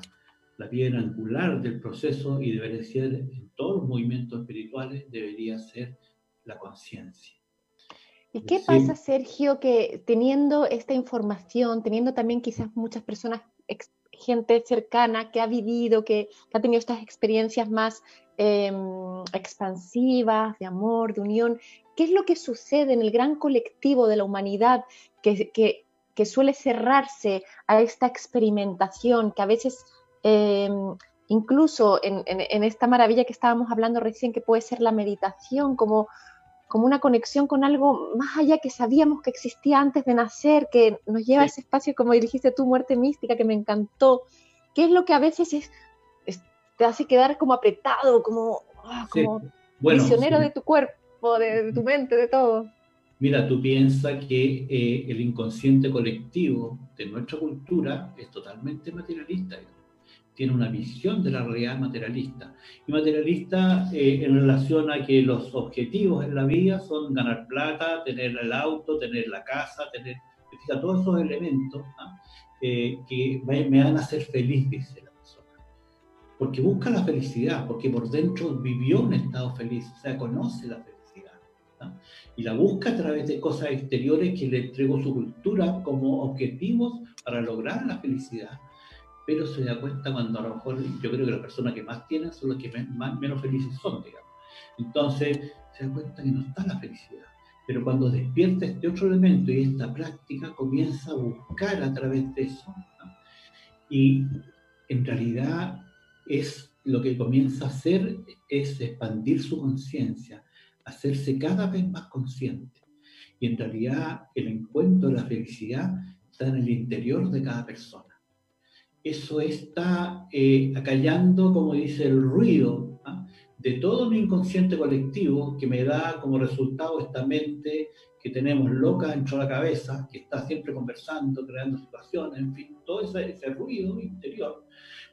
la piedra angular del proceso y debería ser en todos los movimientos espirituales, debería ser la conciencia. ¿Y qué pasa, Sergio, que teniendo esta información, teniendo también quizás muchas personas, gente cercana que ha vivido, que, ha tenido estas experiencias más em, expansivas, de amor, de unión, ¿qué es lo que sucede en el gran colectivo de la humanidad que, que suele cerrarse a esta experimentación, que a veces em, incluso en, esta maravilla que estábamos hablando recién, que puede ser la meditación, como, como una conexión con algo más allá que sabíamos que existía antes de nacer, que nos lleva a ese espacio, como dijiste tú, muerte mística, que me encantó. ¿Qué es lo que a veces es, te hace quedar como apretado, como, ah, como prisionero de tu cuerpo, de, tu mente, de todo. Mira, tú piensas que eh, el inconsciente colectivo de nuestra cultura es totalmente materialista tiene una visión de la realidad materialista. Y materialista eh, en relación a que los objetivos en la vida son ganar plata, tener el auto, tener la casa, tener todos esos elementos ¿ah? eh, que me van a hacer feliz, dice la persona. Porque busca la felicidad, porque por dentro vivió un estado feliz, o sea, conoce la felicidad. ¿ah? Y la busca a través de cosas exteriores que le entregó su cultura como objetivos para lograr la felicidad pero se da cuenta cuando a lo mejor yo creo que las personas que más tienen son los que menos felices son, digamos. Entonces se da cuenta que no está la felicidad. Pero cuando despierta este otro elemento y esta práctica comienza a buscar a través de eso, y en realidad es lo que comienza a hacer es expandir su conciencia, hacerse cada vez más consciente. Y en realidad el encuentro de la felicidad está en el interior de cada persona eso está eh, acallando, como dice, el ruido ¿ah? de todo mi inconsciente colectivo que me da como resultado esta mente que tenemos loca dentro de la cabeza, que está siempre conversando, creando situaciones, en fin, todo ese, ese ruido interior.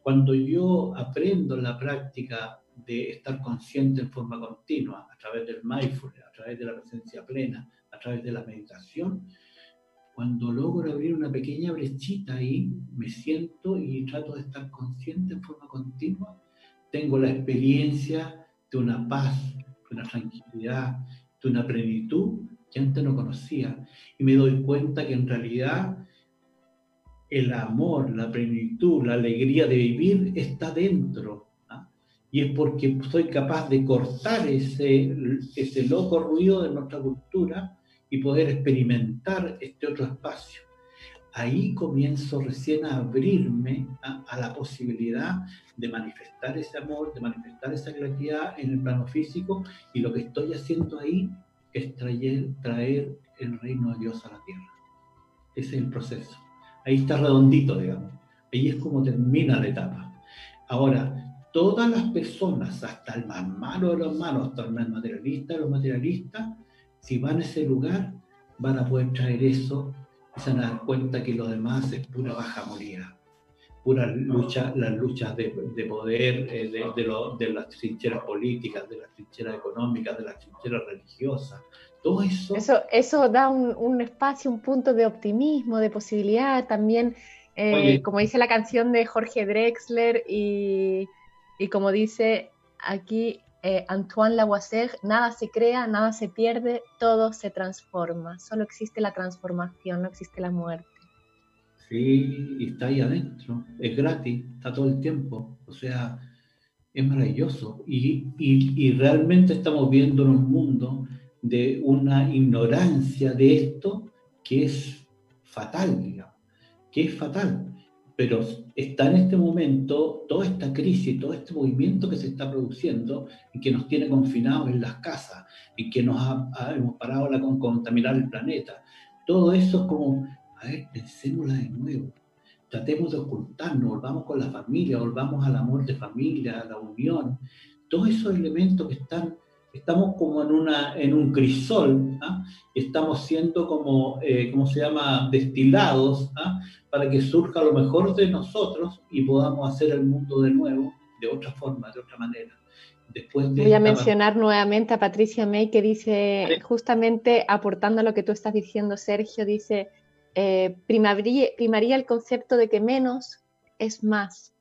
Cuando yo aprendo la práctica de estar consciente en forma continua, a través del mindfulness, a través de la presencia plena, a través de la meditación, cuando logro abrir una pequeña brechita ahí, me siento y trato de estar consciente en forma continua, tengo la experiencia de una paz, de una tranquilidad, de una plenitud que antes no conocía. Y me doy cuenta que en realidad el amor, la plenitud, la alegría de vivir está dentro. ¿ah? Y es porque soy capaz de cortar ese, ese loco ruido de nuestra cultura y poder experimentar este otro espacio. Ahí comienzo recién a abrirme a, la posibilidad de manifestar ese amor, de manifestar esa claridad en el plano físico y lo que estoy haciendo ahí es traer, traer el reino de Dios a la tierra. Ese es el proceso. Ahí está redondito, digamos. Ahí es como termina la etapa. Ahora, todas las personas, hasta el más malo de los malos, hasta el más materialista de los materialistas, si van a ese lugar, van a poder traer eso y se van a dar cuenta que lo demás es pura baja moría, pura lucha, las luchas de, poder, eh, de, las trincheras políticas, de las trincheras económicas, de las trincheras religiosas. Todo eso. Eso, eso da un, espacio, un punto de optimismo, de posibilidad también. Eh, como dice la canción de Jorge Drexler y, y como dice aquí eh, Antoine Lavoisier, nada se crea, nada se pierde, todo se transforma. Solo existe la transformación, no existe la muerte. Sí, y está ahí adentro, es gratis, está todo el tiempo. O sea, es maravilloso. Y, y, realmente estamos viendo en un mundo de una ignorancia de esto que es fatal, digamos, que es fatal pero está en este momento toda esta crisis, todo este movimiento que se está produciendo y que nos tiene confinados en las casas y que nos ha, hemos parado con contaminar el planeta. Todo eso es como, a ver, pensémosla de nuevo. Tratemos de ocultarnos, volvamos con la familia, volvamos al amor de familia, a la unión. Todos esos elementos que están estamos como en, una, en un crisol, ¿ah? estamos siendo como, eh, ¿cómo se llama?, destilados ¿ah? para que surja lo mejor de nosotros y podamos hacer el mundo de nuevo, de otra forma, de otra manera. Después Voy a mencionar nuevamente a Patricia May que dice, justamente aportando a lo que tú estás diciendo, Sergio, dice, eh, primaría, primaría el concepto de que menos es más.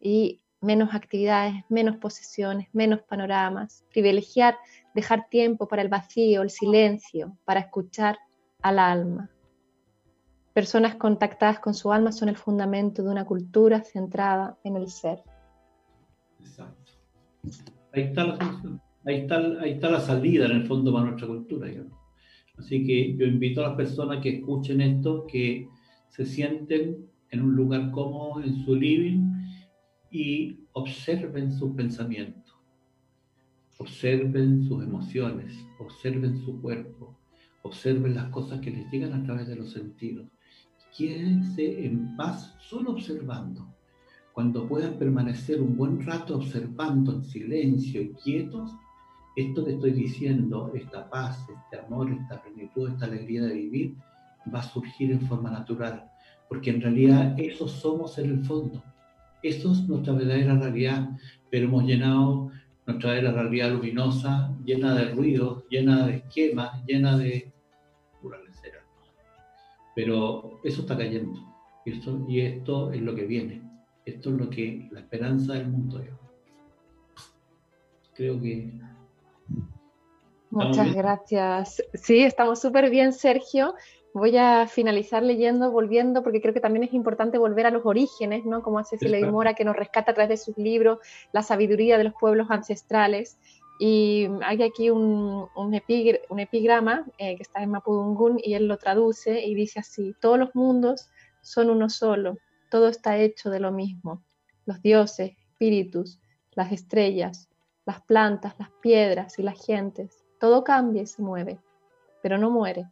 Y menos actividades, menos posesiones, menos panoramas, privilegiar, dejar tiempo para el vacío, el silencio, para escuchar al alma. Personas contactadas con su alma son el fundamento de una cultura centrada en el ser. Exacto. Ahí está la Ahí está, ahí está la salida en el fondo para nuestra cultura. Así que yo invito a las personas que escuchen esto, que se sienten en un lugar cómodo en su living y observen sus pensamientos, observen sus emociones, observen su cuerpo, observen las cosas que les llegan a través de los sentidos. Quédense en paz solo observando. cuando puedan permanecer un buen rato observando en silencio y quietos, esto que estoy diciendo, esta paz, este amor, esta plenitud, esta alegría de vivir, va a surgir en forma natural, porque en realidad eso somos en el fondo. Eso es nuestra verdadera realidad, pero hemos llenado nuestra verdadera realidad luminosa, llena de ruidos, llena de esquemas, llena de pura Pero eso está cayendo, y esto, y esto es lo que viene, esto es lo que la esperanza del mundo es. Creo que Muchas gracias. Sí, estamos súper bien, Sergio. Voy a finalizar leyendo, volviendo, porque creo que también es importante volver a los orígenes, ¿no? Como hace Cecilia Mora, que nos rescata a través de sus libros la sabiduría de los pueblos ancestrales. Y hay aquí un, un, epigrama eh, que está en Mapudungun y él lo traduce y dice así, todos los mundos son uno solo, todo está hecho de lo mismo, los dioses, espíritus, las estrellas, las plantas, las piedras y las gentes, todo cambia y se mueve, pero no muere.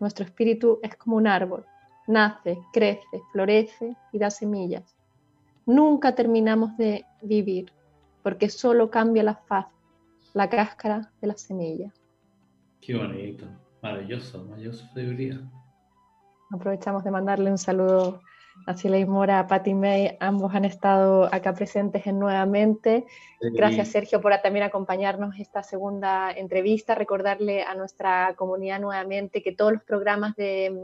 Nuestro espíritu es como un árbol. Nace, crece, florece y da semillas. Nunca terminamos de vivir, porque solo cambia la faz, la cáscara de la semilla. Qué bonito, maravilloso, maravilloso sabiduría. Aprovechamos de mandarle un saludo Así Mora, Patti May, ambos han estado acá presentes en nuevamente. Gracias Sergio por también acompañarnos esta segunda entrevista. Recordarle a nuestra comunidad nuevamente que todos los programas de,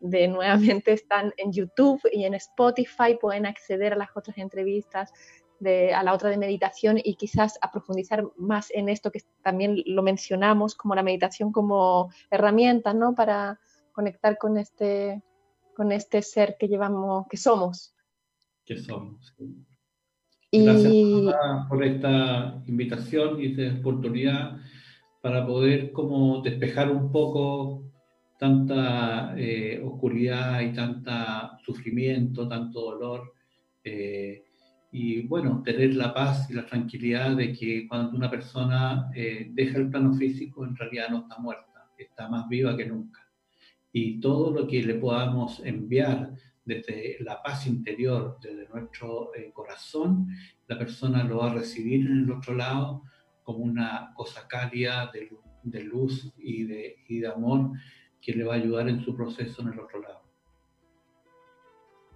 de nuevamente están en YouTube y en Spotify. Pueden acceder a las otras entrevistas de, a la otra de meditación y quizás a profundizar más en esto que también lo mencionamos como la meditación como herramienta, ¿no? Para conectar con este, con este ser que llevamos, que somos. Que somos. Gracias por esta invitación y esta oportunidad para poder como despejar un poco tanta eh, oscuridad y tanta sufrimiento, tanto dolor. Eh, y bueno, tener la paz y la tranquilidad de que cuando una persona eh, deja el plano físico, en realidad no está muerta, está más viva que nunca y todo lo que le podamos enviar desde la paz interior, desde nuestro eh, corazón, la persona lo va a recibir en el otro lado como una cosa cálida de, luz y de, y de amor que le va a ayudar en su proceso en el otro lado.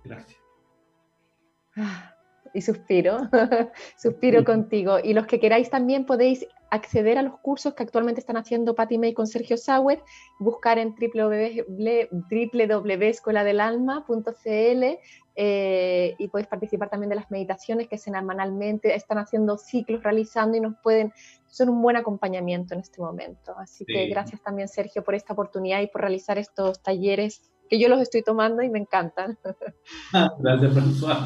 Gracias. Ah, y suspiro, suspiro contigo. Y los que queráis también podéis acceder a los cursos que actualmente están haciendo Patty May con Sergio Sauer, buscar en www.escoladelalma.cl eh, y podéis participar también de las meditaciones que semanalmente están haciendo ciclos, realizando y nos pueden, son un buen acompañamiento en este momento. Así que gracias también Sergio por esta oportunidad y por realizar estos talleres que yo los estoy tomando y me encantan. Gracias, François.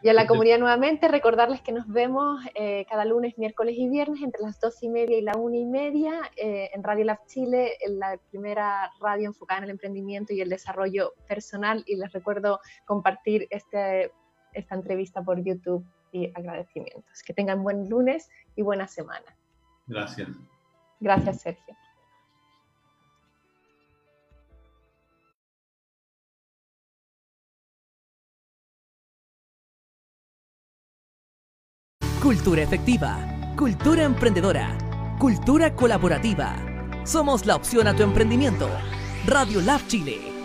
Y a la comunidad nuevamente recordarles que nos vemos eh, cada lunes, miércoles y viernes entre las dos y media y la una y media eh, en Radio Lab Chile, en la primera radio enfocada en el emprendimiento y el desarrollo personal. Y les recuerdo compartir este, esta entrevista por YouTube y agradecimientos. Que tengan buen lunes y buena semana. Gracias. Gracias, Sergio. Cultura efectiva, cultura emprendedora, cultura colaborativa. Somos la opción a tu emprendimiento. Radio Lab Chile